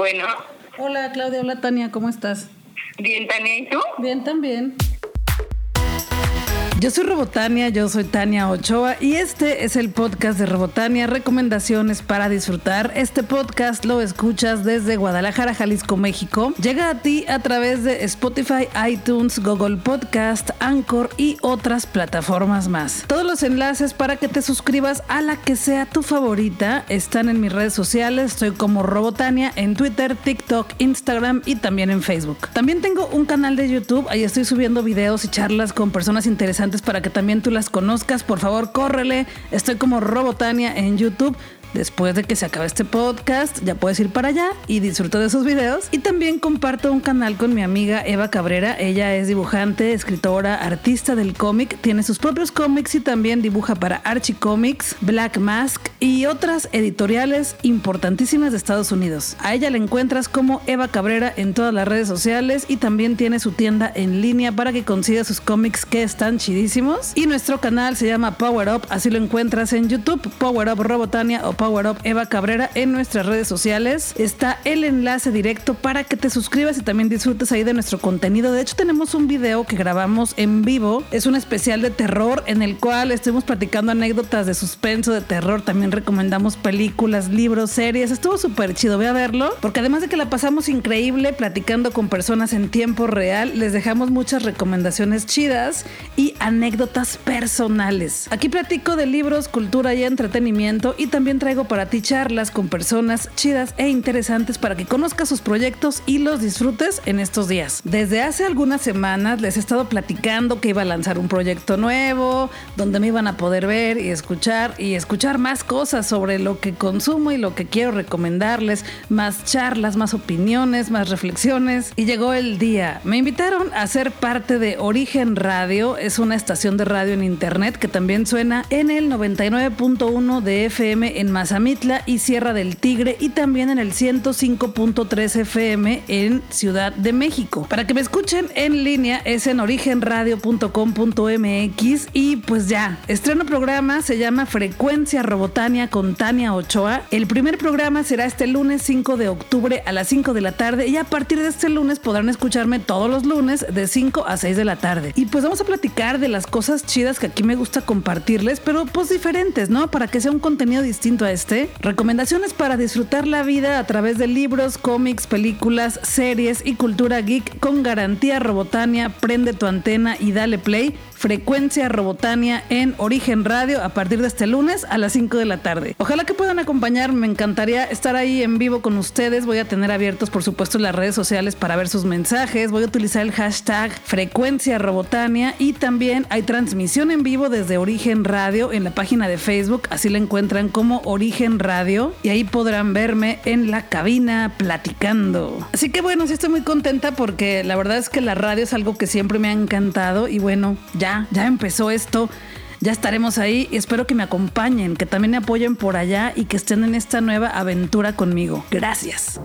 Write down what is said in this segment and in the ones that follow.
Bueno. Hola Claudia, hola Tania, ¿cómo estás? Bien, Tania, ¿y tú? Bien, también. Yo soy Robotania, yo soy Tania Ochoa y este es el podcast de Robotania, recomendaciones para disfrutar. Este podcast lo escuchas desde Guadalajara, Jalisco, México. Llega a ti a través de Spotify, iTunes, Google Podcast, Anchor y otras plataformas más. Todos los enlaces para que te suscribas a la que sea tu favorita están en mis redes sociales. Estoy como Robotania en Twitter, TikTok, Instagram y también en Facebook. También tengo un canal de YouTube, ahí estoy subiendo videos y charlas con personas interesantes para que también tú las conozcas. Por favor, córrele. Estoy como Robotania en YouTube. Después de que se acabe este podcast, ya puedes ir para allá y disfrutar de esos videos. Y también comparto un canal con mi amiga Eva Cabrera. Ella es dibujante, escritora, artista del cómic. Tiene sus propios cómics y también dibuja para Archie Comics, Black Mask y otras editoriales importantísimas de Estados Unidos. A ella la encuentras como Eva Cabrera en todas las redes sociales y también tiene su tienda en línea para que consigas sus cómics que están chidísimos. Y nuestro canal se llama Power Up, así lo encuentras en YouTube, Power Up Robotania Power Up Eva Cabrera en nuestras redes sociales. Está el enlace directo para que te suscribas y también disfrutes ahí de nuestro contenido. De hecho, tenemos un video que grabamos en vivo. Es un especial de terror en el cual estuvimos platicando anécdotas de suspenso, de terror. También recomendamos películas, libros, series. Estuvo súper chido. Voy a verlo. Porque además de que la pasamos increíble platicando con personas en tiempo real, les dejamos muchas recomendaciones chidas y anécdotas personales. Aquí platico de libros, cultura y entretenimiento y también traigo traigo para ti charlas con personas chidas e interesantes para que conozcas sus proyectos y los disfrutes en estos días. Desde hace algunas semanas les he estado platicando que iba a lanzar un proyecto nuevo, donde me iban a poder ver y escuchar y escuchar más cosas sobre lo que consumo y lo que quiero recomendarles, más charlas, más opiniones, más reflexiones. Y llegó el día. Me invitaron a ser parte de Origen Radio, es una estación de radio en internet que también suena en el 99.1 de FM en Mazamitla y Sierra del Tigre y también en el 105.3 FM en Ciudad de México. Para que me escuchen en línea es en origenradio.com.mx y pues ya, estreno programa, se llama Frecuencia Robotania con Tania Ochoa. El primer programa será este lunes 5 de octubre a las 5 de la tarde y a partir de este lunes podrán escucharme todos los lunes de 5 a 6 de la tarde. Y pues vamos a platicar de las cosas chidas que aquí me gusta compartirles, pero pues diferentes, ¿no? Para que sea un contenido distinto a este, recomendaciones para disfrutar la vida a través de libros, cómics, películas, series y cultura geek con garantía Robotania. Prende tu antena y dale play. Frecuencia Robotania en Origen Radio a partir de este lunes a las 5 de la tarde. Ojalá que puedan acompañarme, me encantaría estar ahí en vivo con ustedes. Voy a tener abiertos, por supuesto, las redes sociales para ver sus mensajes. Voy a utilizar el hashtag Frecuencia Robotania y también hay transmisión en vivo desde Origen Radio en la página de Facebook. Así la encuentran como Origen Radio y ahí podrán verme en la cabina platicando. Así que bueno, sí estoy muy contenta porque la verdad es que la radio es algo que siempre me ha encantado y bueno, ya ya, empezó esto. Ya estaremos ahí y espero que me acompañen, que también me apoyen por allá y que estén en esta nueva aventura conmigo. Gracias.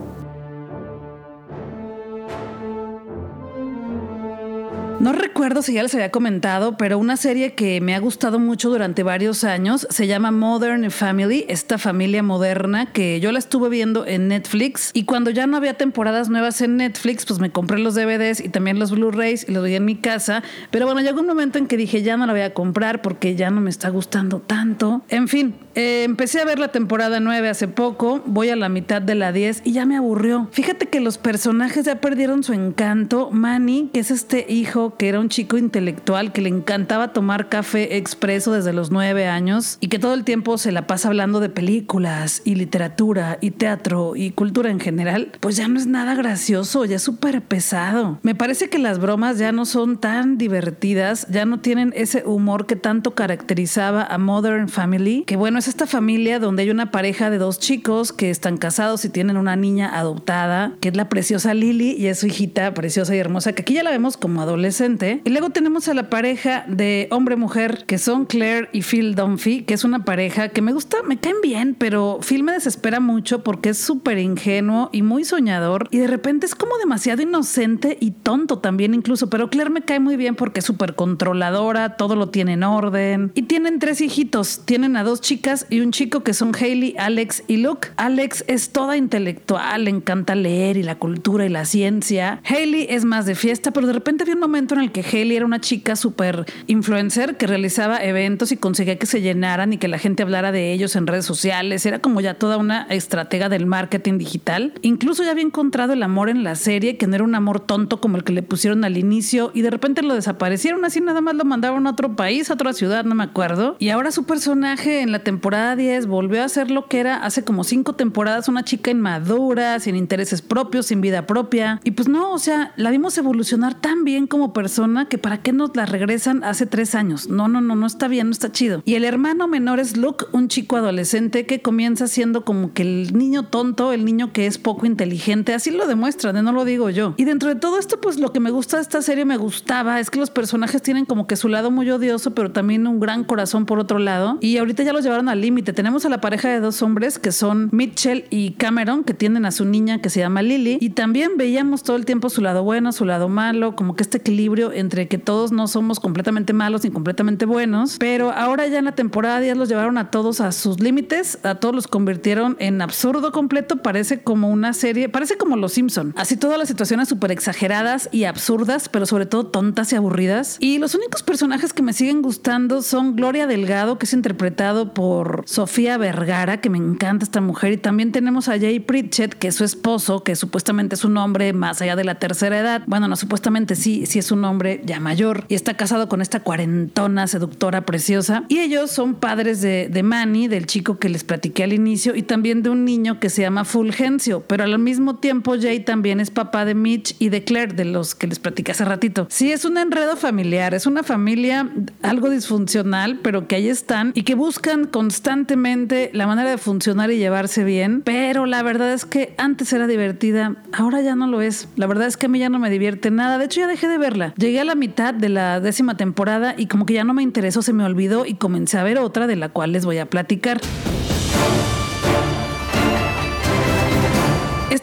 No recuerdo si ya les había comentado, pero una serie que me ha gustado mucho durante varios años se llama Modern Family, esta familia moderna que yo la estuve viendo en Netflix y cuando ya no había temporadas nuevas en Netflix, pues me compré los DVDs y también los Blu-rays y los vi en mi casa, pero bueno, llegó un momento en que dije ya no la voy a comprar porque ya no me está gustando tanto. En fin, eh, empecé a ver la temporada 9 hace poco, voy a la mitad de la 10 y ya me aburrió. Fíjate que los personajes ya perdieron su encanto. Manny, que es este hijo que era un chico intelectual que le encantaba tomar café expreso desde los 9 años y que todo el tiempo se la pasa hablando de películas y literatura y teatro y cultura en general, pues ya no es nada gracioso, ya es súper pesado. Me parece que las bromas ya no son tan divertidas, ya no tienen ese humor que tanto caracterizaba a Modern Family, que bueno, esta familia donde hay una pareja de dos chicos que están casados y tienen una niña adoptada, que es la preciosa Lily y es su hijita preciosa y hermosa, que aquí ya la vemos como adolescente Y luego tenemos a la pareja de hombre-mujer, que son Claire y Phil Dunphy, que es una pareja que me gusta, me caen bien, pero Phil me desespera mucho porque es súper ingenuo y muy soñador. Y de repente es como demasiado inocente y tonto también incluso. Pero Claire me cae muy bien porque es súper controladora, todo lo tiene en orden. Y tienen tres hijitos. Tienen a dos chicas y un chico que son Hailey, Alex y Luke. Alex es toda intelectual, le encanta leer y la cultura y la ciencia. Hailey es más de fiesta, pero de repente había un momento en el que Hailey era una chica súper influencer que realizaba eventos y conseguía que se llenaran y que la gente hablara de ellos en redes sociales. Era como ya toda una estratega del marketing digital. Incluso ya había encontrado el amor en la serie, que no era un amor tonto como el que le pusieron al inicio y de repente lo desaparecieron así nada más lo mandaron a otro país, a otra ciudad, no me acuerdo. Y ahora su personaje en la temporada 10 volvió a ser lo que era hace como cinco temporadas, una chica inmadura, sin intereses propios, sin vida propia. Y pues no, o sea, la vimos evolucionar tan bien como persona que para qué nos la regresan hace tres años. No, no, no, no está bien, no está chido. Y el hermano menor es Luke, un chico adolescente que comienza siendo como que el niño tonto, el niño que es poco inteligente, así lo demuestran, no lo digo yo. Y dentro de todo esto, pues lo que me gusta de esta serie, me gustaba, es que los personajes tienen como que su lado muy odioso, pero también un gran corazón por otro lado. Y ahorita ya los llevaron al límite. Tenemos a la pareja de dos hombres que son Mitchell y Cameron, que tienen a su niña que se llama Lily. Y también veíamos todo el tiempo su lado bueno, su lado malo, como que este equilibrio entre que todos no somos completamente malos ni completamente buenos. Pero ahora ya en la temporada 10 los llevaron a todos a sus límites, a todos los convirtieron en absurdo completo. Parece como una serie, parece como Los Simpson. Así todas las situaciones súper exageradas y absurdas, pero sobre todo tontas y aburridas. Y los únicos personajes que me siguen gustando son Gloria Delgado, que es interpretado por Sofía Vergara, que me encanta esta mujer. Y también tenemos a Jay Pritchett, que es su esposo, que supuestamente es un hombre más allá de la tercera edad. Bueno, no, supuestamente sí, sí es un hombre ya mayor. Y está casado con esta cuarentona seductora preciosa. Y ellos son padres de, de Manny, del chico que les platiqué al inicio, y también de un niño que se llama Fulgencio. Pero al mismo tiempo, Jay también es papá de Mitch y de Claire, de los que les platiqué hace ratito. Sí, es un enredo familiar, es una familia algo disfuncional, pero que ahí están y que buscan constantemente la manera de funcionar y llevarse bien. Pero la verdad es que antes era divertida, ahora ya no lo es. La verdad es que a mí ya no me divierte nada. De hecho, ya dejé de verla. Llegué a la mitad de la décima temporada y como que ya no me interesó, se me olvidó y comencé a ver otra de la cual les voy a platicar.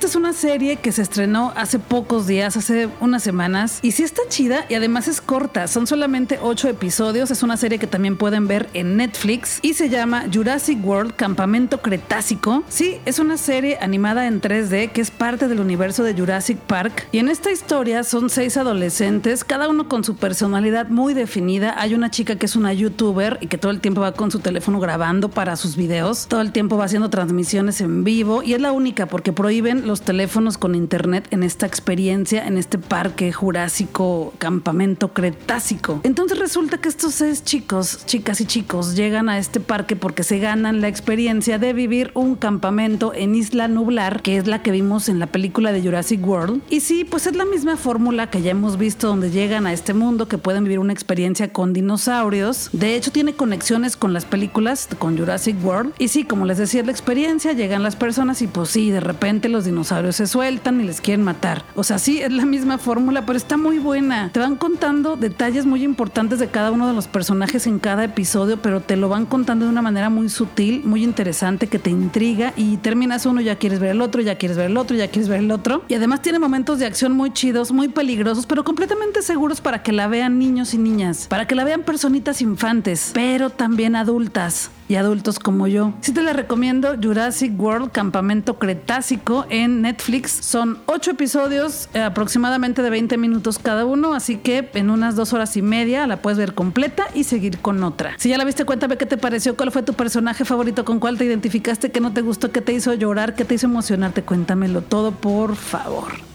Esta es una serie que se estrenó hace pocos días, hace unas semanas, y sí está chida y además es corta, son solamente ocho episodios, es una serie que también pueden ver en Netflix y se llama Jurassic World Campamento Cretácico. Sí, es una serie animada en 3D que es parte del universo de Jurassic Park y en esta historia son seis adolescentes, cada uno con su personalidad muy definida. Hay una chica que es una youtuber y que todo el tiempo va con su teléfono grabando para sus videos, todo el tiempo va haciendo transmisiones en vivo y es la única porque prohíben los teléfonos con internet en esta experiencia, en este parque jurásico, campamento cretácico. Entonces resulta que estos seis chicos, chicas y chicos, llegan a este parque porque se ganan la experiencia de vivir un campamento en Isla Nublar, que es la que vimos en la película de Jurassic World. Y sí, pues es la misma fórmula que ya hemos visto donde llegan a este mundo, que pueden vivir una experiencia con dinosaurios. De hecho, tiene conexiones con las películas, con Jurassic World. Y sí, como les decía, la experiencia, llegan las personas y pues sí, de repente los dinosaurios se sueltan y les quieren matar. O sea, sí, es la misma fórmula, pero está muy buena. Te van contando detalles muy importantes de cada uno de los personajes en cada episodio, pero te lo van contando de una manera muy sutil, muy interesante, que te intriga y terminas uno, ya quieres ver el otro, ya quieres ver el otro, ya quieres ver el otro. Y además tiene momentos de acción muy chidos, muy peligrosos, pero completamente seguros para que la vean niños y niñas, para que la vean personitas infantes, pero también adultas y adultos como yo. Sí te la recomiendo Jurassic World Campamento Cretácico en Netflix. Son ocho episodios eh, aproximadamente de 20 minutos cada uno, así que en unas dos horas y media la puedes ver completa y seguir con otra. Si ya la viste, cuéntame qué te pareció, cuál fue tu personaje favorito, con cuál te identificaste, qué no te gustó, qué te hizo llorar, qué te hizo emocionarte. Cuéntamelo todo, por favor.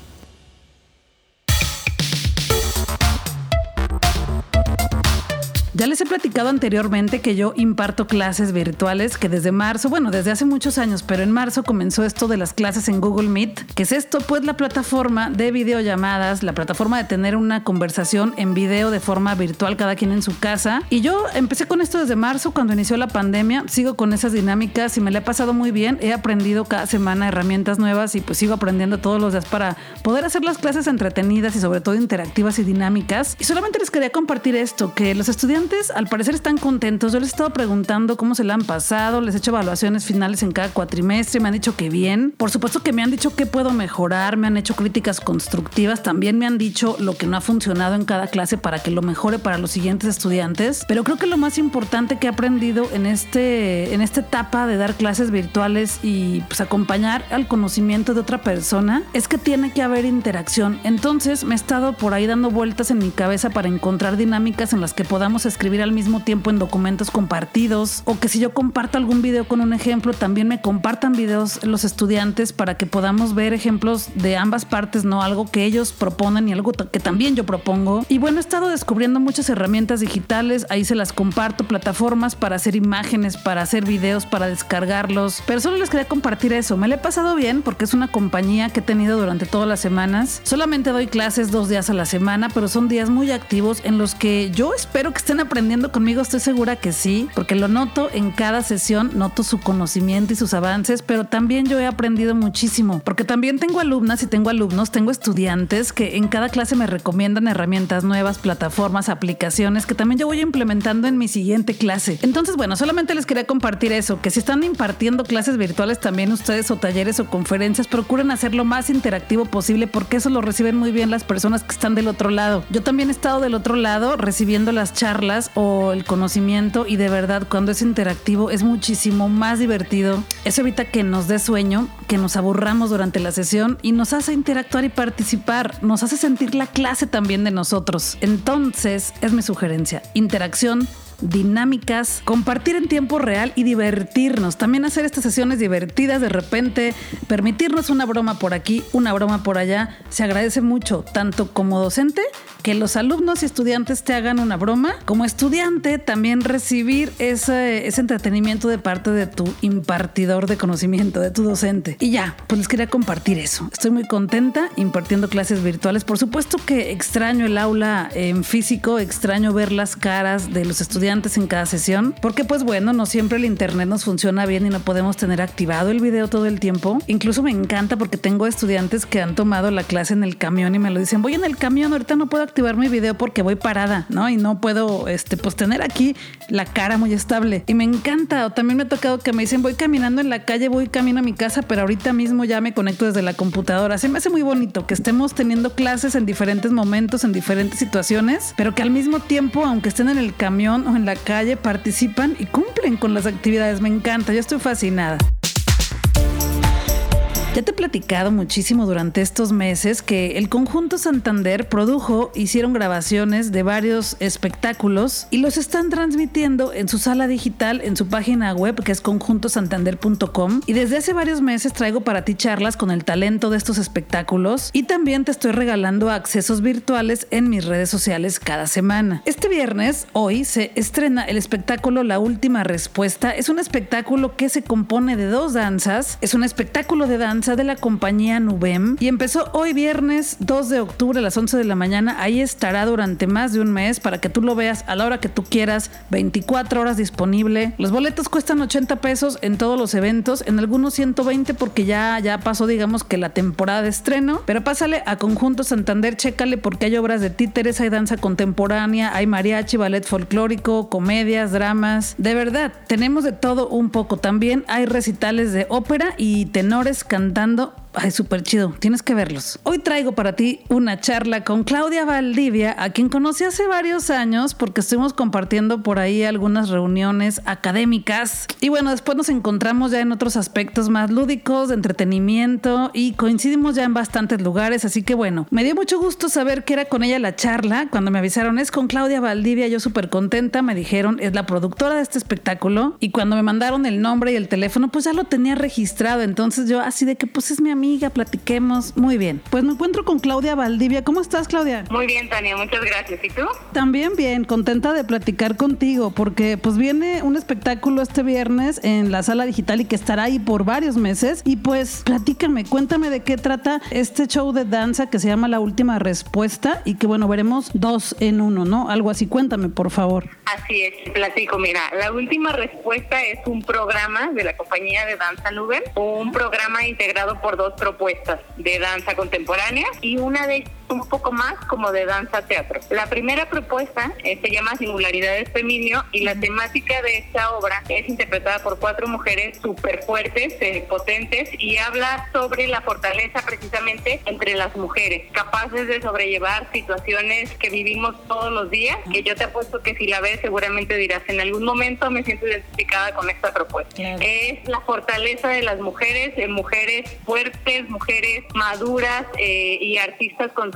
Ya les he platicado anteriormente que yo imparto clases virtuales que desde marzo, bueno, desde hace muchos años, pero en marzo comenzó esto de las clases en Google Meet. ¿Qué es esto? Pues la plataforma de videollamadas, la plataforma de tener una conversación en video de forma virtual cada quien en su casa. Y yo empecé con esto desde marzo cuando inició la pandemia, sigo con esas dinámicas y me la he pasado muy bien. He aprendido cada semana herramientas nuevas y pues sigo aprendiendo todos los días para poder hacer las clases entretenidas y sobre todo interactivas y dinámicas. Y solamente les quería compartir esto, que los estudiantes al parecer están contentos. Yo les he estado preguntando cómo se la han pasado, les he hecho evaluaciones finales en cada cuatrimestre, me han dicho que bien. Por supuesto que me han dicho que puedo mejorar, me han hecho críticas constructivas, también me han dicho lo que no ha funcionado en cada clase para que lo mejore para los siguientes estudiantes. Pero creo que lo más importante que he aprendido en, este, en esta etapa de dar clases virtuales y pues acompañar al conocimiento de otra persona es que tiene que haber interacción. Entonces me he estado por ahí dando vueltas en mi cabeza para encontrar dinámicas en las que podamos escribir al mismo tiempo en documentos compartidos o que si yo comparto algún video con un ejemplo también me compartan videos los estudiantes para que podamos ver ejemplos de ambas partes, no algo que ellos proponen y algo que también yo propongo. Y bueno, he estado descubriendo muchas herramientas digitales, ahí se las comparto, plataformas para hacer imágenes, para hacer videos, para descargarlos, pero solo les quería compartir eso. Me lo he pasado bien porque es una compañía que he tenido durante todas las semanas. Solamente doy clases dos días a la semana, pero son días muy activos en los que yo espero que estén conmigo, estoy segura que sí, porque lo noto en cada sesión, noto su conocimiento y sus avances, pero también yo he aprendido muchísimo, porque también tengo alumnas y tengo alumnos, tengo estudiantes que en cada clase me recomiendan herramientas nuevas, plataformas, aplicaciones que también yo voy implementando en mi siguiente clase. Entonces, bueno, solamente les quería compartir eso, que si están impartiendo clases virtuales también ustedes o talleres o conferencias, procuren hacer lo más interactivo posible porque eso lo reciben muy bien las personas que están del otro lado. Yo también he estado del otro lado recibiendo las charlas o el conocimiento y de verdad cuando es interactivo es muchísimo más divertido. Eso evita que nos dé sueño, que nos aburramos durante la sesión y nos hace interactuar y participar, nos hace sentir la clase también de nosotros. Entonces, es mi sugerencia, interacción dinámicas, compartir en tiempo real y divertirnos. También hacer estas sesiones divertidas de repente, permitirnos una broma por aquí, una broma por allá. Se agradece mucho, tanto como docente, que los alumnos y estudiantes te hagan una broma, como estudiante también recibir ese, ese entretenimiento de parte de tu impartidor de conocimiento, de tu docente. Y ya, pues les quería compartir eso. Estoy muy contenta impartiendo clases virtuales. Por supuesto que extraño el aula en físico, extraño ver las caras de los estudiantes en cada sesión, porque pues bueno, no siempre el internet nos funciona bien y no podemos tener activado el video todo el tiempo. Incluso me encanta porque tengo estudiantes que han tomado la clase en el camión y me lo dicen, voy en el camión, ahorita no puedo activar mi video porque voy parada, ¿no? Y no puedo, este, pues tener aquí la cara muy estable. Y me encanta, o también me ha tocado que me dicen, voy caminando en la calle, voy camino a mi casa, pero ahorita mismo ya me conecto desde la computadora. Se me hace muy bonito que estemos teniendo clases en diferentes momentos, en diferentes situaciones, pero que al mismo tiempo, aunque estén en el camión o en la calle participan y cumplen con las actividades. Me encanta, yo estoy fascinada. Ya te he platicado muchísimo durante estos meses que el conjunto Santander produjo, hicieron grabaciones de varios espectáculos y los están transmitiendo en su sala digital, en su página web que es conjuntosantander.com. Y desde hace varios meses traigo para ti charlas con el talento de estos espectáculos y también te estoy regalando accesos virtuales en mis redes sociales cada semana. Este viernes, hoy, se estrena el espectáculo La Última Respuesta. Es un espectáculo que se compone de dos danzas. Es un espectáculo de danza de la compañía Nubem y empezó hoy viernes 2 de octubre a las 11 de la mañana. Ahí estará durante más de un mes para que tú lo veas a la hora que tú quieras, 24 horas disponible. Los boletos cuestan 80 pesos en todos los eventos, en algunos 120 porque ya, ya pasó digamos que la temporada de estreno, pero pásale a Conjunto Santander, chécale porque hay obras de títeres, hay danza contemporánea, hay mariachi, ballet folclórico, comedias, dramas. De verdad, tenemos de todo un poco. También hay recitales de ópera y tenores cantando Ay, súper chido, tienes que verlos. Hoy traigo para ti una charla con Claudia Valdivia, a quien conocí hace varios años porque estuvimos compartiendo por ahí algunas reuniones académicas. Y bueno, después nos encontramos ya en otros aspectos más lúdicos, de entretenimiento y coincidimos ya en bastantes lugares. Así que bueno, me dio mucho gusto saber que era con ella la charla. Cuando me avisaron es con Claudia Valdivia, yo súper contenta, me dijeron es la productora de este espectáculo. Y cuando me mandaron el nombre y el teléfono, pues ya lo tenía registrado. Entonces yo así de que pues es mi amiga amiga, platiquemos. Muy bien. Pues me encuentro con Claudia Valdivia. ¿Cómo estás, Claudia? Muy bien, Tania, muchas gracias. ¿Y tú? También bien, contenta de platicar contigo, porque pues viene un espectáculo este viernes en la sala digital y que estará ahí por varios meses. Y pues platícame, cuéntame de qué trata este show de danza que se llama La Última Respuesta y que bueno, veremos dos en uno, ¿no? Algo así, cuéntame, por favor. Así es, platico. Mira, La Última Respuesta es un programa de la compañía de danza Nubel, un programa integrado por dos propuestas de danza contemporánea y una de un poco más como de danza teatro. La primera propuesta eh, se llama Singularidades Feminio y la temática de esta obra es interpretada por cuatro mujeres súper fuertes, eh, potentes y habla sobre la fortaleza precisamente entre las mujeres, capaces de sobrellevar situaciones que vivimos todos los días, que yo te apuesto que si la ves seguramente dirás, en algún momento me siento identificada con esta propuesta. Es la fortaleza de las mujeres, de mujeres fuertes, mujeres maduras eh, y artistas con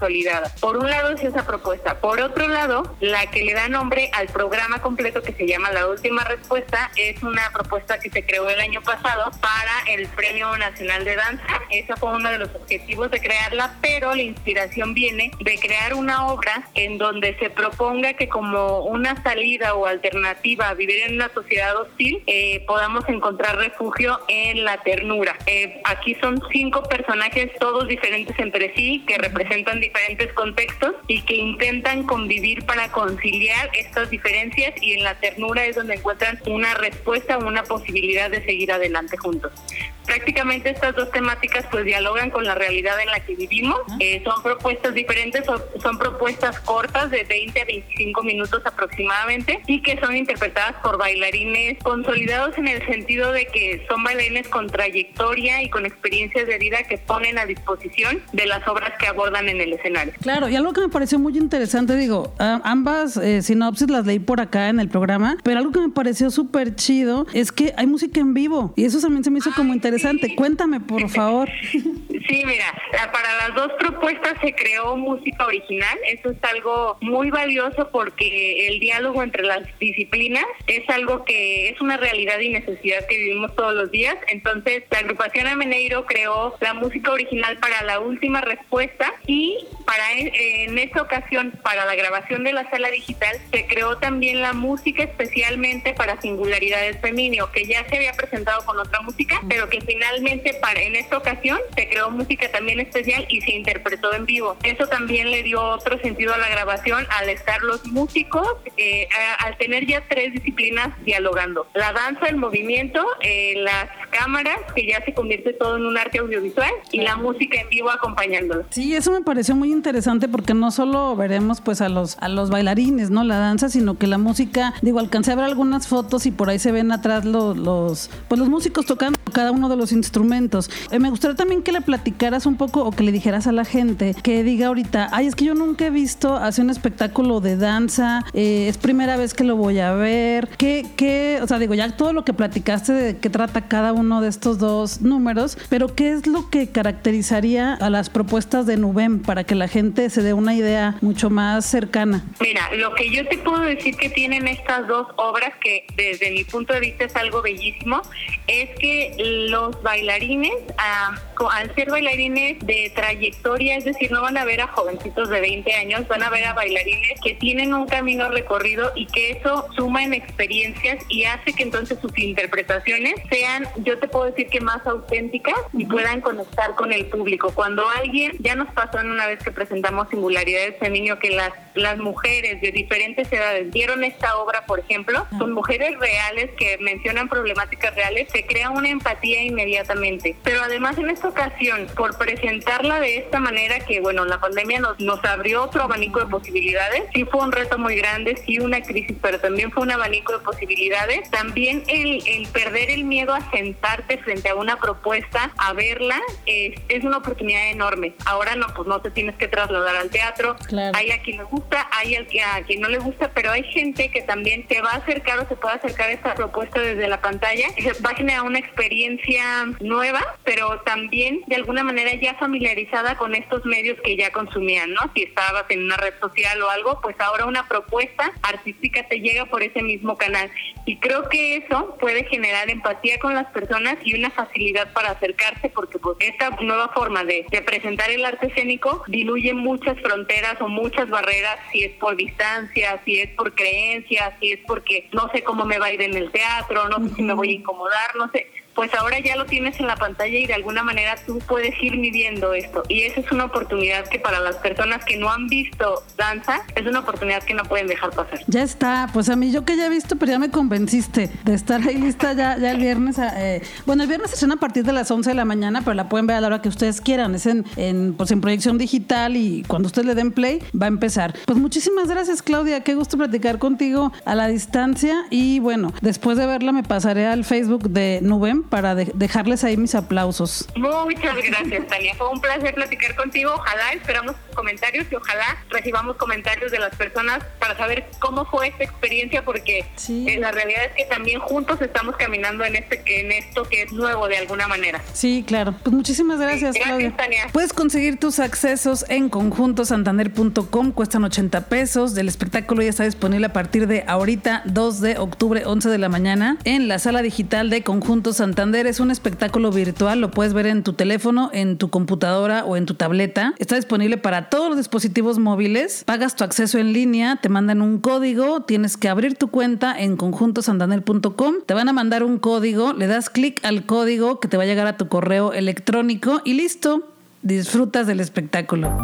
por un lado es esa propuesta. Por otro lado, la que le da nombre al programa completo que se llama La Última Respuesta es una propuesta que se creó el año pasado para el Premio Nacional de Danza. Ese fue uno de los objetivos de crearla, pero la inspiración viene de crear una obra en donde se proponga que como una salida o alternativa a vivir en una sociedad hostil, eh, podamos encontrar refugio en la ternura. Eh, aquí son cinco personajes, todos diferentes entre sí, que representan diferentes contextos y que intentan convivir para conciliar estas diferencias y en la ternura es donde encuentran una respuesta una posibilidad de seguir adelante juntos. Prácticamente estas dos temáticas pues dialogan con la realidad en la que vivimos. Eh, son propuestas diferentes, son, son propuestas cortas de 20 a 25 minutos aproximadamente y que son interpretadas por bailarines consolidados en el sentido de que son bailarines con trayectoria y con experiencias de vida que ponen a disposición de las obras que abordan en el escenario. Claro, y algo que me pareció muy interesante, digo, ambas eh, sinopsis las leí por acá en el programa, pero algo que me pareció súper chido es que hay música en vivo y eso también se me hizo como interesante. Cuéntame, por favor. Sí, mira, para las dos propuestas se creó música original. Eso es algo muy valioso porque el diálogo entre las disciplinas es algo que es una realidad y necesidad que vivimos todos los días. Entonces, la agrupación Ameneiro creó la música original para la última respuesta y para e, en esta ocasión para la grabación de la sala digital se creó también la música especialmente para singularidades femenino que ya se había presentado con otra música pero que finalmente para en esta ocasión se creó música también especial y se interpretó en vivo. Eso también le dio otro sentido a la grabación al estar los músicos eh, al tener ya tres disciplinas dialogando. La danza el movimiento eh, las cámaras que ya se convierte todo en un arte audiovisual y la música en vivo acompañándolo sí eso me pareció muy interesante porque no solo veremos pues a los a los bailarines, ¿no? La danza, sino que la música, digo, alcancé a ver algunas fotos y por ahí se ven atrás los, los pues los músicos tocando cada uno los instrumentos. Eh, me gustaría también que le platicaras un poco o que le dijeras a la gente que diga ahorita, ay, es que yo nunca he visto hacer un espectáculo de danza, eh, es primera vez que lo voy a ver. ¿Qué, qué, o sea, digo, ya todo lo que platicaste de qué trata cada uno de estos dos números, pero qué es lo que caracterizaría a las propuestas de Nubem para que la gente se dé una idea mucho más cercana? Mira, lo que yo te puedo decir que tienen estas dos obras, que desde mi punto de vista es algo bellísimo, es que los bailarines, al ser bailarines de trayectoria, es decir, no van a ver a jovencitos de 20 años, van a ver a bailarines que tienen un camino recorrido y que eso suma en experiencias y hace que entonces sus interpretaciones sean, yo te puedo decir que más auténticas y puedan conectar con el público. Cuando alguien, ya nos pasó en una vez que presentamos Singularidades Femenino, que las, las mujeres de diferentes edades vieron esta obra, por ejemplo, son mujeres reales que mencionan problemáticas reales, se crea una empatía inmediatamente. Pero además en esta ocasión, por presentarla de esta manera que, bueno, la pandemia nos, nos abrió otro abanico de posibilidades, sí fue un reto muy grande, sí una crisis, pero también fue un abanico de posibilidades. También el, el perder el miedo a sentarte frente a una propuesta, a verla, es, es una oportunidad enorme. Ahora no, pues no te tienes que trasladar al teatro. Hay a quien le gusta, hay a quien no le gusta, pero hay gente que también te va a acercar o se puede acercar a esta propuesta desde la pantalla. Va a generar una experiencia nueva, pero también de alguna alguna manera ya familiarizada con estos medios que ya consumían, ¿no? Si estabas en una red social o algo, pues ahora una propuesta artística te llega por ese mismo canal. Y creo que eso puede generar empatía con las personas y una facilidad para acercarse porque pues esta nueva forma de, de presentar el arte escénico diluye muchas fronteras o muchas barreras, si es por distancia, si es por creencias, si es porque no sé cómo me va a ir en el teatro, no sé si me voy a incomodar, no sé pues ahora ya lo tienes en la pantalla y de alguna manera tú puedes ir midiendo esto. Y esa es una oportunidad que para las personas que no han visto danza, es una oportunidad que no pueden dejar pasar. Ya está, pues a mí yo que ya he visto, pero ya me convenciste de estar ahí lista ya, ya el viernes. Eh, bueno, el viernes se a partir de las 11 de la mañana, pero la pueden ver a la hora que ustedes quieran. Es en, en, pues en proyección digital y cuando ustedes le den play va a empezar. Pues muchísimas gracias Claudia, qué gusto platicar contigo a la distancia y bueno, después de verla me pasaré al Facebook de Nubem para dejarles ahí mis aplausos. Muchas gracias, Tania. Fue un placer platicar contigo. Ojalá esperamos comentarios y ojalá recibamos comentarios de las personas para saber cómo fue esta experiencia, porque eh, la realidad es que también juntos estamos caminando en este que en esto que es nuevo de alguna manera. Sí, claro. Pues muchísimas gracias, gracias Tania. Puedes conseguir tus accesos en conjuntosantander.com, cuestan 80 pesos. Del espectáculo ya está disponible a partir de ahorita, 2 de octubre, 11 de la mañana, en la sala digital de Conjunto Santander es un espectáculo virtual, lo puedes ver en tu teléfono, en tu computadora o en tu tableta. Está disponible para todos los dispositivos móviles. Pagas tu acceso en línea, te mandan un código, tienes que abrir tu cuenta en conjuntosantander.com, te van a mandar un código, le das clic al código que te va a llegar a tu correo electrónico y listo, disfrutas del espectáculo.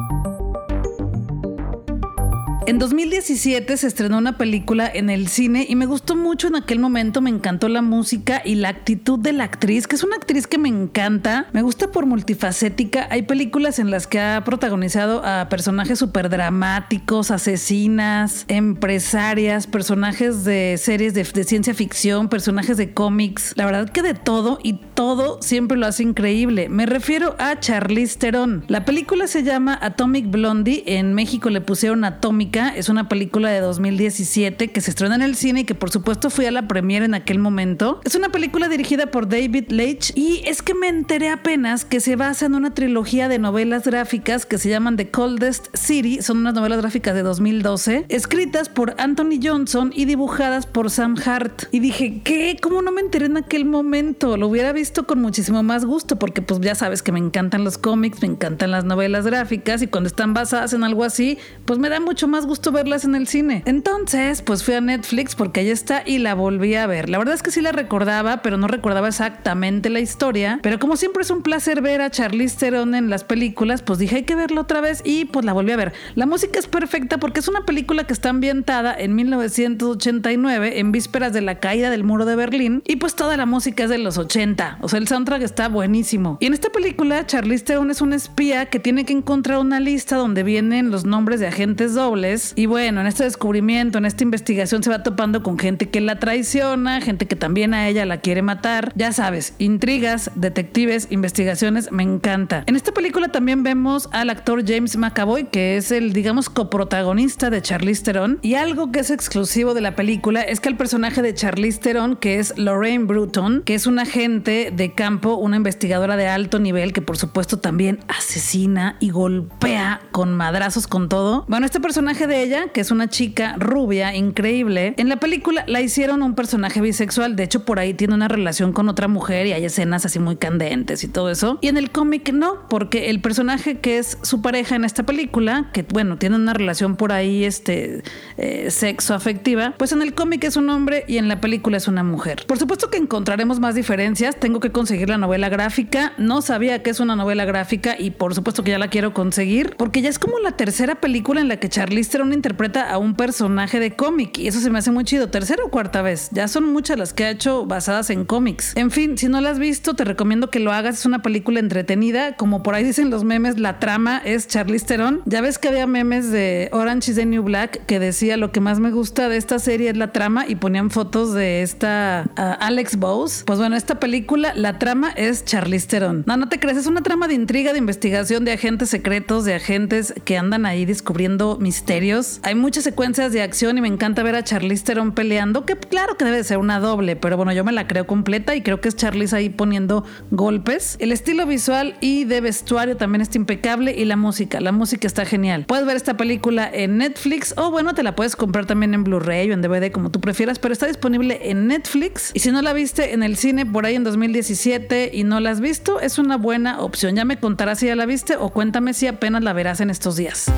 En 2017 se estrenó una película en el cine y me gustó mucho en aquel momento, me encantó la música y la actitud de la actriz, que es una actriz que me encanta, me gusta por multifacética. Hay películas en las que ha protagonizado a personajes súper dramáticos, asesinas, empresarias, personajes de series de, ciencia ficción, personajes de cómics. La verdad que de todo y todo siempre lo hace increíble. Me refiero a Charlize Theron. La película se llama Atomic Blondie, en México le pusieron Atómica es una película de 2017 que se estrena en el cine y que por supuesto fui a la premiere en aquel momento. Es una película dirigida por David Leitch y es que me enteré apenas que se basa en una trilogía de novelas gráficas que se llaman The Coldest City. Son unas novelas gráficas de 2012, escritas por Anthony Johnson y dibujadas por Sam Hart. Y dije, ¿qué? ¿Cómo no me enteré en aquel momento? Lo hubiera visto con muchísimo más gusto porque pues ya sabes que me encantan los cómics, me encantan las novelas gráficas y cuando están basadas en algo así, pues me da mucho más gusto verlas en el cine. Entonces, pues fui a Netflix porque ahí está y la volví a ver. La verdad es que sí la recordaba, pero no recordaba exactamente la historia. Pero como siempre es un placer ver a Charlize Theron en las películas, pues dije hay que verla otra vez y pues la volví a ver. La música es perfecta porque es una película que está ambientada en 1989, en vísperas de la caída del muro de Berlín, y pues toda la música es de los 80. O sea, el soundtrack está buenísimo. Y en esta película, Charlize Theron es una espía que tiene que encontrar una lista donde vienen los nombres de agentes dobles y bueno, en este descubrimiento, en esta investigación se va topando con gente que la traiciona, gente que también a ella la quiere matar. Ya sabes, intrigas, detectives, investigaciones, me encanta. En esta película también vemos al actor James McAvoy, que es el, digamos, coprotagonista de Charlize Theron. Y algo que es exclusivo de la película es que el personaje de Charlize Theron, que es Lorraine Bruton, que es una agente de campo, una investigadora de alto nivel, que por supuesto también asesina y golpea con madrazos con todo. Bueno, este personaje de ella, que es una chica rubia, increíble, en la película la hicieron un personaje bisexual. De hecho, por ahí tiene una relación con otra mujer y hay escenas así muy candentes y todo eso. Y en el cómic no, porque el personaje que es su pareja en esta película, que bueno, tiene una relación por ahí, este, eh, sexo afectiva, pues en el cómic es un hombre y en la película es una mujer. Por supuesto que encontraremos más diferencias. Tengo que conseguir la novela gráfica. No sabía que es una novela gráfica y por supuesto que ya la quiero conseguir, porque ya es como la tercera película en la que Charlize uno interpreta a un personaje de cómic y eso se me hace muy chido. Tercera o cuarta vez. Ya son muchas las que ha hecho basadas en cómics. En fin, si no la has visto, te recomiendo que lo hagas. Es una película entretenida. Como por ahí dicen los memes, la trama es Charlize Theron. Ya ves que había memes de Orange is the New Black que decía lo que más me gusta de esta serie es la trama y ponían fotos de esta Alex Bowes. Pues bueno, esta película, la trama es Charlize Theron. No, no te crees, es una trama de intriga, de investigación, de agentes secretos, de agentes que andan ahí descubriendo misterios Hay muchas secuencias de acción y me encanta ver a Charlize Theron peleando, que claro que debe ser una doble, pero bueno, yo me la creo completa y creo que es Charlize ahí poniendo golpes. El estilo visual y de vestuario también está impecable y la música, la música está genial. Puedes ver esta película en Netflix o bueno, te la puedes comprar también en Blu-ray o en DVD como tú prefieras, pero está disponible en Netflix y si no la viste en el cine por ahí en 2017 y no la has visto, es una buena opción. Ya me contarás si ya la viste o cuéntame si apenas la verás en estos días.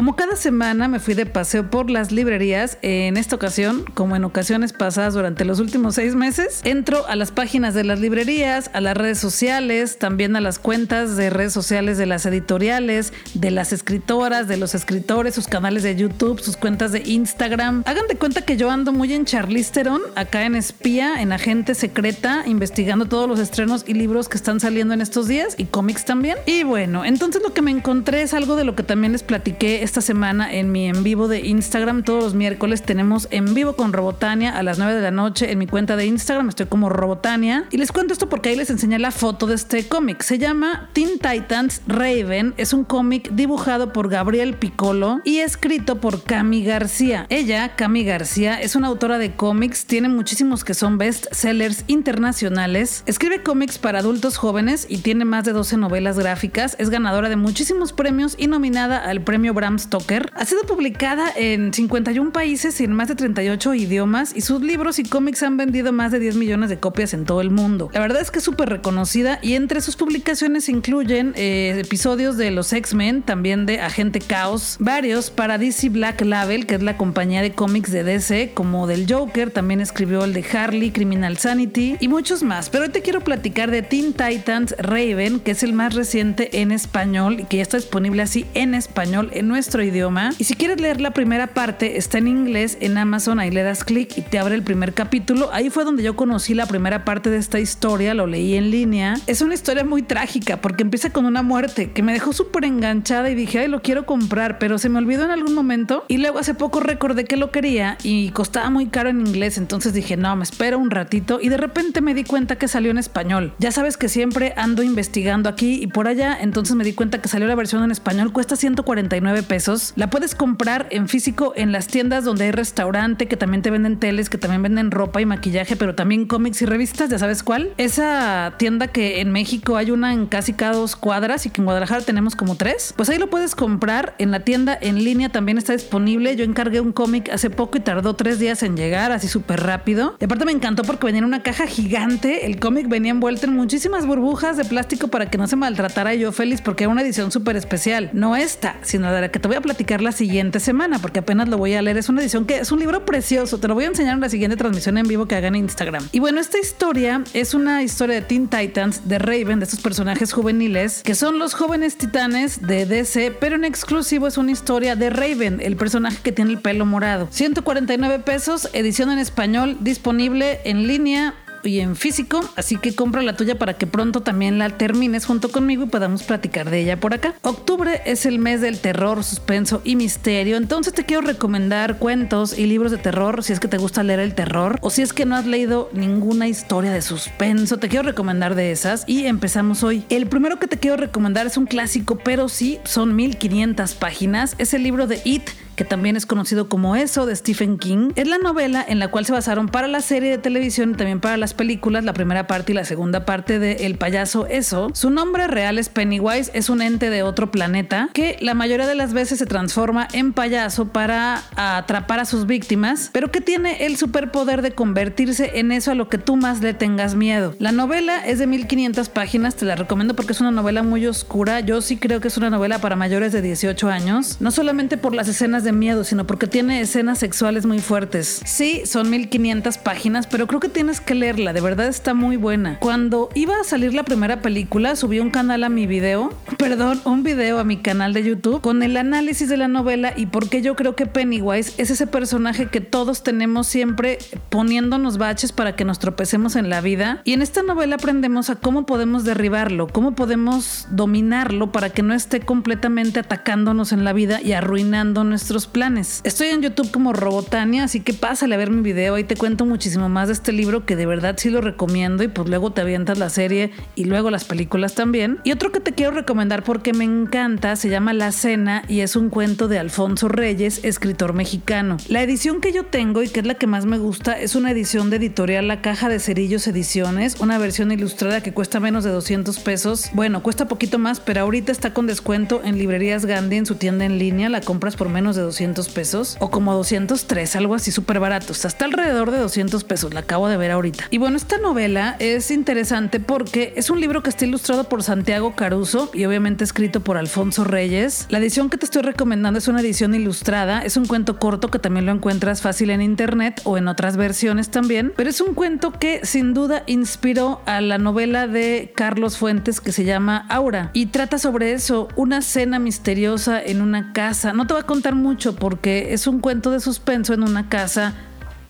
Como cada semana me fui de paseo por las librerías, en esta ocasión, como en ocasiones pasadas durante los últimos seis meses, entro a las páginas de las librerías, a las redes sociales, también a las cuentas de redes sociales de las editoriales, de las escritoras, de los escritores, sus canales de YouTube, sus cuentas de Instagram. Hagan de cuenta que yo ando muy en Charlize Theron, acá en espía, en agente secreta, investigando todos los estrenos y libros que están saliendo en estos días y cómics también. Y bueno, entonces lo que me encontré es algo de lo que también les platiqué esta semana en mi en vivo de Instagram. Todos los miércoles tenemos en vivo con Robotania a las 9 de la noche en mi cuenta de Instagram. Estoy como Robotania. Y les cuento esto porque ahí les enseñé la foto de este cómic. Se llama Teen Titans Raven. Es un cómic dibujado por Gabriel Piccolo y escrito por Cami García. Ella, Cami García, es una autora de cómics. Tiene muchísimos que son best sellers internacionales. Escribe cómics para adultos jóvenes y tiene más de 12 novelas gráficas. Es ganadora de muchísimos premios y nominada al premio Bram Stoker. Ha sido publicada en 51 países y en más de 38 idiomas y sus libros y cómics han vendido más de 10 millones de copias en todo el mundo. La verdad es que es súper reconocida y entre sus publicaciones incluyen eh, episodios de los X-Men, también de Agente Chaos, varios para DC Black Label, que es la compañía de cómics de DC, como del Joker, también escribió el de Harley, Criminal Sanity y muchos más. Pero hoy te quiero platicar de Teen Titans Raven, que es el más reciente en español y que ya está disponible así en español en nuestro idioma. Y si quieres leer la primera parte, está en inglés en Amazon, ahí le das clic y te abre el primer capítulo. Ahí fue donde yo conocí la primera parte de esta historia, lo leí en línea. Es una historia muy trágica porque empieza con una muerte que me dejó súper enganchada y dije, ay, lo quiero comprar, pero se me olvidó en algún momento. Y luego hace poco recordé que lo quería y costaba muy caro en inglés, entonces dije, no, me espero un ratito y de repente me di cuenta que salió en español. Ya sabes que siempre ando investigando aquí y por allá, entonces me di cuenta que salió la versión en español, cuesta 149 pesos la puedes comprar en físico en las tiendas donde hay restaurante, que también te venden teles, que también venden ropa y maquillaje, pero también cómics y revistas, ya sabes cuál. Esa tienda que en México hay una en casi cada dos cuadras y que en Guadalajara tenemos como tres, pues ahí lo puedes comprar en la tienda en línea, también está disponible. Yo encargué un cómic hace poco y tardó tres días en llegar, así súper rápido. Y aparte me encantó porque venía en una caja gigante, el cómic venía envuelto en muchísimas burbujas de plástico para que no se maltratara yo feliz porque era una edición súper especial. No esta, sino de la que te voy a platicar la siguiente semana, porque apenas lo voy a leer. Es una edición que es un libro precioso. Te lo voy a enseñar en la siguiente transmisión en vivo que hagan en Instagram. Y bueno, esta historia es una historia de Teen Titans, de Raven, de estos personajes juveniles, que son los jóvenes titanes de DC, pero en exclusivo es una historia de Raven, el personaje que tiene el pelo morado. 149 pesos, edición en español, disponible en línea y en físico, así que compra la tuya para que pronto también la termines junto conmigo y podamos platicar de ella por acá. Octubre es el mes del terror, suspenso y misterio, entonces te quiero recomendar cuentos y libros de terror si es que te gusta leer el terror o si es que no has leído ninguna historia de suspenso, te quiero recomendar de esas y empezamos hoy. El primero que te quiero recomendar es un clásico, pero sí son 1500 páginas, es el libro de It que también es conocido como Eso de Stephen King. Es la novela en la cual se basaron para la serie de televisión y también para las películas, la primera parte y la segunda parte de El payaso Eso. Su nombre real es Pennywise, es un ente de otro planeta que la mayoría de las veces se transforma en payaso para atrapar a sus víctimas, pero que tiene el superpoder de convertirse en eso a lo que tú más le tengas miedo. La novela es de 1500 páginas, te la recomiendo porque es una novela muy oscura. Yo sí creo que es una novela para mayores de 18 años, no solamente por las escenas de miedo, sino porque tiene escenas sexuales muy fuertes. Sí, son 1500 páginas, pero creo que tienes que leerla, de verdad está muy buena. Cuando iba a salir la primera película, subí un canal a mi video, perdón, un video a mi canal de YouTube con el análisis de la novela y por qué yo creo que Pennywise es ese personaje que todos tenemos siempre poniéndonos baches para que nos tropecemos en la vida. Y en esta novela aprendemos a cómo podemos derribarlo, cómo podemos dominarlo para que no esté completamente atacándonos en la vida y arruinando nuestra planes. Estoy en YouTube como Robotania, así que pásale a ver mi video, ahí te cuento muchísimo más de este libro que de verdad sí lo recomiendo y pues luego te avientas la serie y luego las películas también. Y otro que te quiero recomendar porque me encanta se llama La Cena y es un cuento de Alfonso Reyes, escritor mexicano. La edición que yo tengo y que es la que más me gusta es una edición de editorial La Caja de Cerillos Ediciones, una versión ilustrada que cuesta menos de 200 pesos. Bueno, cuesta poquito más, pero ahorita está con descuento en librerías Gandhi en su tienda en línea, la compras por menos de 200 pesos o como 203, algo así súper barato. Está alrededor de 200 pesos, la acabo de ver ahorita. Y bueno, esta novela es interesante porque es un libro que está ilustrado por Santiago Caruso y obviamente escrito por Alfonso Reyes. La edición que te estoy recomendando es una edición ilustrada, es un cuento corto que también lo encuentras fácil en internet o en otras versiones también, pero es un cuento que sin duda inspiró a la novela de Carlos Fuentes que se llama Aura y trata sobre eso, una cena misteriosa en una casa. No te voy a contar mucho porque es un cuento de suspenso en una casa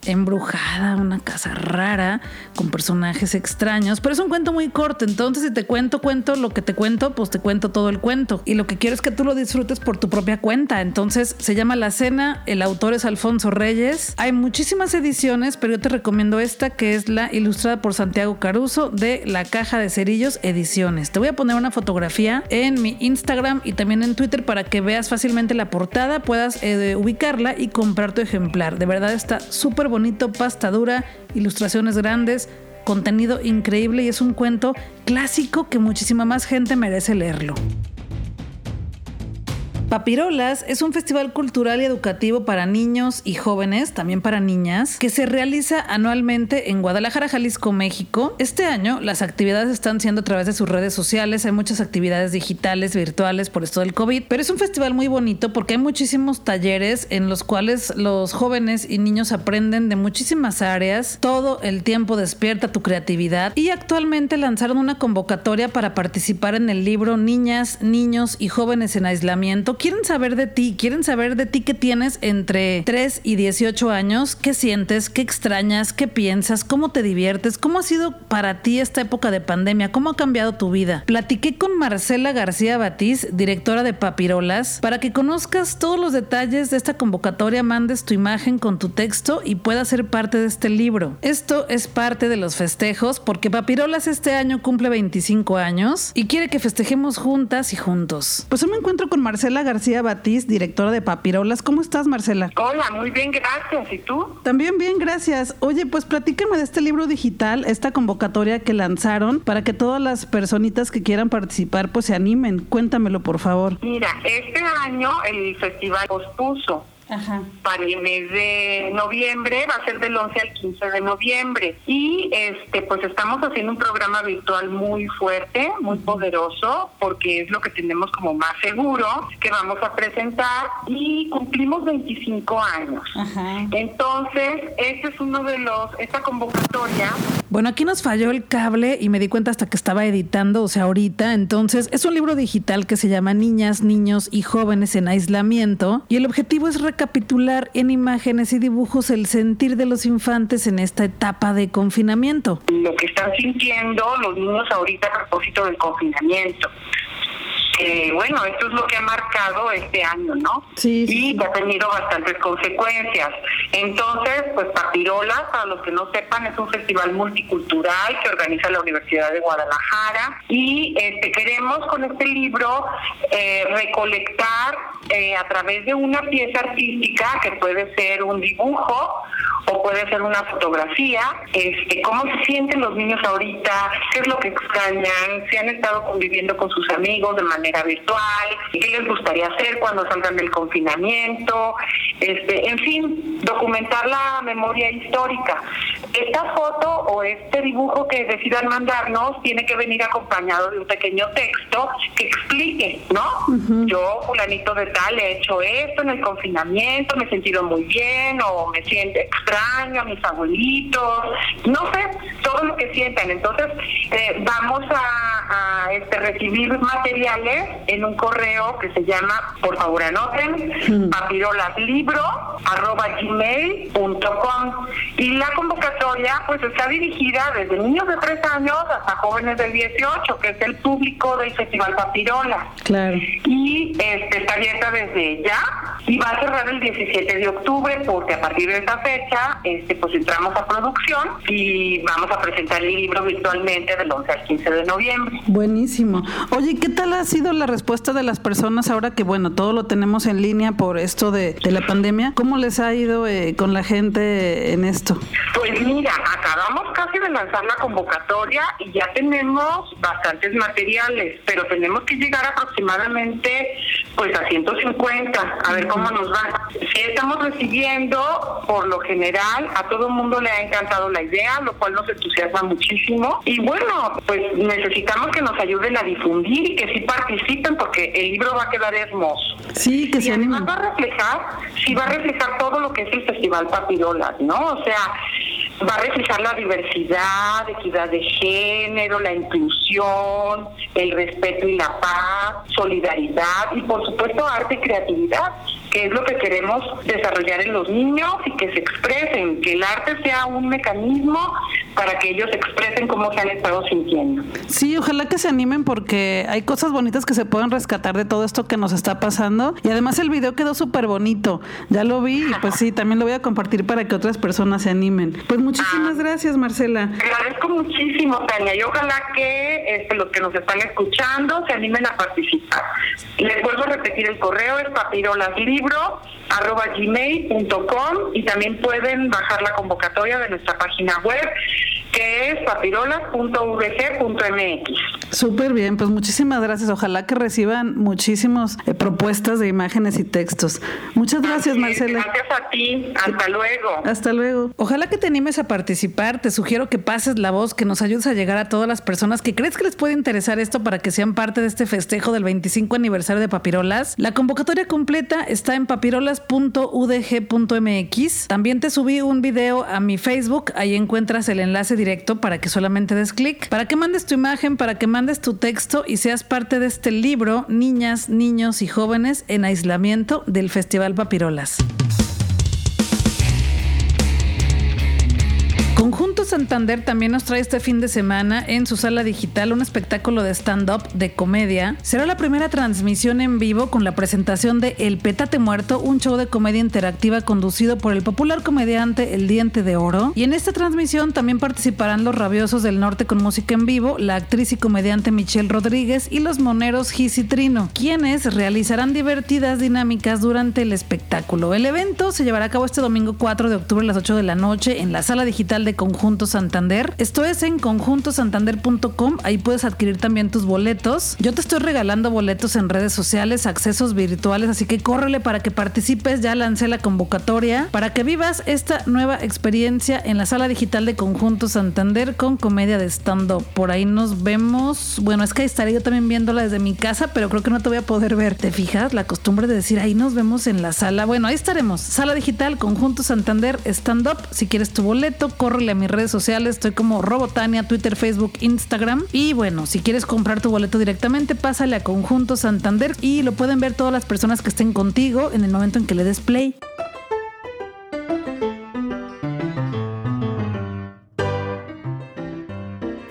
embrujada, una casa rara, con personajes extraños, pero es un cuento muy corto, entonces si te cuento, cuento lo que te cuento, pues te cuento todo el cuento. Y lo que quiero es que tú lo disfrutes por tu propia cuenta. Entonces se llama La Cena, el autor es Alfonso Reyes. Hay muchísimas ediciones, pero yo te recomiendo esta que es la ilustrada por Santiago Caruso de La Caja de Cerillos Ediciones. Te voy a poner una fotografía en mi Instagram y también en Twitter para que veas fácilmente la portada, puedas eh, ubicarla y comprar tu ejemplar. De verdad está súper bonito, pasta dura, ilustraciones grandes, contenido increíble y es un cuento clásico que muchísima más gente merece leerlo. Papirolas es un festival cultural y educativo para niños y jóvenes, también para niñas, que se realiza anualmente en Guadalajara, Jalisco, México. Este año las actividades están siendo a través de sus redes sociales, hay muchas actividades digitales, virtuales por esto del COVID, pero es un festival muy bonito porque hay muchísimos talleres en los cuales los jóvenes y niños aprenden de muchísimas áreas, todo el tiempo despierta tu creatividad. Y actualmente lanzaron una convocatoria para participar en el libro Niñas, Niños y Jóvenes en Aislamiento quieren saber de ti, quieren saber de ti qué tienes entre 3 y 18 años, qué sientes, qué extrañas, qué piensas, cómo te diviertes, cómo ha sido para ti esta época de pandemia, cómo ha cambiado tu vida. Platiqué con Marcela García Batiz, directora de Papirolas, para que conozcas todos los detalles de esta convocatoria, mandes tu imagen con tu texto y puedas ser parte de este libro. Esto es parte de los festejos porque Papirolas este año cumple 25 años y quiere que festejemos juntas y juntos. Pues yo me encuentro con Marcela García Batiz, directora de Papirolas. ¿Cómo estás, Marcela? Hola, muy bien, gracias. ¿Y tú? También bien, gracias. Oye, pues platícame de este libro digital, esta convocatoria que lanzaron para que todas las personitas que quieran participar pues se animen. Cuéntamelo, por favor. Mira, este año el festival pospuso para el mes de noviembre, va a ser del 11 al 15 de noviembre. Y este pues estamos haciendo un programa virtual muy fuerte, muy poderoso, porque es lo que tenemos como más seguro que vamos a presentar y cumplimos 25 años. Entonces, este es uno de los, esta convocatoria. Bueno, aquí nos falló el cable y me di cuenta hasta que estaba editando, o sea, ahorita. Entonces, es un libro digital que se llama Niñas, Niños y Jóvenes en Aislamiento y el objetivo es recapitular en imágenes y dibujos el sentir de los infantes en esta etapa de confinamiento. Lo que están sintiendo los niños ahorita a propósito del confinamiento. Bueno, esto es lo que ha marcado este año, ¿no? Sí, Y ha tenido bastantes consecuencias. Entonces, pues Papirolas, para los que no sepan, es un festival multicultural que organiza la Universidad de Guadalajara y este queremos con este libro eh, recolectar eh, a través de una pieza artística que puede ser un dibujo o puede ser una fotografía, este, cómo se sienten los niños ahorita, qué es lo que extrañan, si han estado conviviendo con sus amigos de manera virtual, qué les gustaría hacer cuando salgan del confinamiento, este, en fin, documentar la memoria histórica. Esta foto o este dibujo que decidan mandarnos tiene que venir acompañado de un pequeño texto que explique, ¿no? Yo, fulanito de tal, he hecho esto en el confinamiento, me he sentido muy bien o me siento extraño a mis abuelitos, no sé, todo lo que sientan. Entonces, eh, vamos a, a, este, recibir materiales en un correo que se llama, por favor anoten, papirolaslibro arroba gmail.com y la convocatoria pues está dirigida desde niños de 3 años hasta jóvenes de 18 que es el público del Festival Papirola claro. Y este, está abierta desde ya y va a cerrar el 17 de octubre porque a partir de esa fecha este, pues entramos a producción y vamos a presentar el libro virtualmente del 11 al 15 de noviembre. Buenísimo. Oye, ¿qué tal ha sido la respuesta de las personas ahora que, bueno, todo lo tenemos en línea por esto de, la pandemia? ¿Cómo les ha ido eh, con la gente en esto? Pues mira, acabamos casi de lanzar la convocatoria y ya tenemos bastantes materiales, pero tenemos que llegar aproximadamente pues a 150, a ver cómo nos va. Si estamos recibiendo, por lo general, a todo el mundo le ha encantado la idea, lo cual nos entusiasma muchísimo. Y bueno, pues necesitamos que nos ayuden a difundir y que sí participen porque el libro va a quedar hermoso. Sí, que y además va a reflejar, sí va a reflejar todo lo que es el Festival Papirolas, ¿no? O sea, va a reflejar la diversidad, equidad de género, la inclusión, el respeto y la paz, solidaridad y por supuesto arte y creatividad que es lo que queremos desarrollar en los niños y que se expresen, que el arte sea un mecanismo para que ellos expresen cómo se han estado sintiendo. Sí, ojalá que se animen porque hay cosas bonitas que se pueden rescatar de todo esto que nos está pasando y además el video quedó súper bonito, ya lo vi y pues sí, también lo voy a compartir para que otras personas se animen. Pues muchísimas ah. gracias Marcela. Agradezco muchísimo Tania y ojalá que este, los que nos están escuchando se animen a participar. Les vuelvo a repetir el correo, es papirolasli libro arroba gmail.com y también pueden bajar la convocatoria de nuestra página web que es papirolas.vg.mx. Súper bien, pues muchísimas gracias. Ojalá que reciban muchísimas eh, propuestas de imágenes y textos. Muchas gracias, Marcela. Gracias a ti. Hasta luego. Hasta luego. Ojalá que te animes a participar. Te sugiero que pases la voz, que nos ayudes a llegar a todas las personas que crees que les puede interesar esto para que sean parte de este festejo del 25 aniversario de Papirolas. La convocatoria completa está en papirolas.udg.mx. También te subí un video a mi Facebook. Ahí encuentras el enlace directo para que solamente des clic, para que mandes tu imagen, para que mandes tu texto y seas parte de este libro Niñas, Niños y Jóvenes en Aislamiento del Festival Papirolas. Conjunto Santander también nos trae este fin de semana en su sala digital un espectáculo de stand-up de comedia. Será la primera transmisión en vivo con la presentación de El Petate Muerto, un show de comedia interactiva conducido por el popular comediante El Diente de Oro. Y en esta transmisión también participarán los rabiosos del norte con música en vivo, la actriz y comediante Michelle Rodríguez y los moneros Gis y Trino, quienes realizarán divertidas dinámicas durante el espectáculo. El evento se llevará a cabo este domingo 4 de octubre a las 8 de la noche en la sala digital de Conjunto Santander. Esto es en conjuntosantander.com. Ahí puedes adquirir también tus boletos. Yo te estoy regalando boletos en redes sociales, accesos virtuales, así que córrele para que participes. Ya lancé la convocatoria para que vivas esta nueva experiencia en la sala digital de Conjunto Santander con comedia de stand-up. Por ahí nos vemos. Bueno, es que estaré yo también viéndola desde mi casa, pero creo que no te voy a poder ver. ¿Te fijas? La costumbre de decir ahí nos vemos en la sala. Bueno, ahí estaremos. Sala digital, Conjunto Santander, stand-up. Si quieres tu boleto, a mis redes sociales. Estoy como Robotania, Twitter, Facebook, Instagram. Y bueno, si quieres comprar tu boleto directamente, pásale a Conjunto Santander y lo pueden ver todas las personas que estén contigo en el momento en que le des play.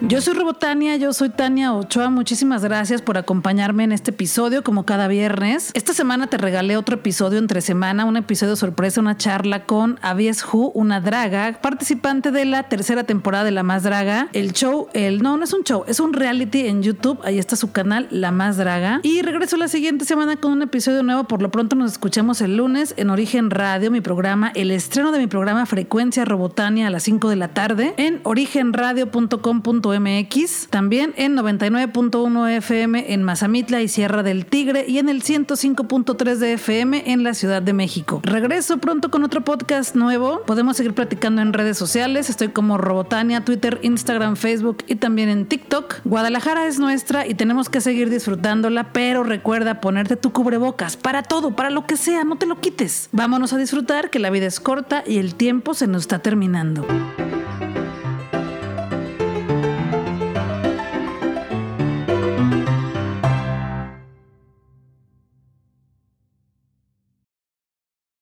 Yo soy Robotania, yo soy Tania Ochoa. Muchísimas gracias por acompañarme en este episodio, como cada viernes. Esta semana te regalé otro episodio entre semana, un episodio sorpresa, una charla con Avies Hu, una draga, participante de la tercera temporada de La Más Draga. El show, el no, no es un show, es un reality en YouTube. Ahí está su canal, La Más Draga. Y regreso la siguiente semana con un episodio nuevo. Por lo pronto nos escuchamos el lunes en Origen Radio, mi programa, el estreno de mi programa Frecuencia Robotania a las 5 de la tarde en origenradio.com.mx También en 99.1 FM en Mazamitla y Sierra del Tigre y en el 105.3 de FM en la Ciudad de México. Regreso pronto con otro podcast nuevo. Podemos seguir platicando en redes sociales. Estoy como Robotania, Twitter, Instagram, Facebook y también en TikTok. Guadalajara es nuestra y tenemos que seguir disfrutándola, pero recuerda ponerte tu cubrebocas para todo, para lo que sea, no te lo quites. Vámonos a disfrutar que la vida es corta y el tiempo se nos está terminando.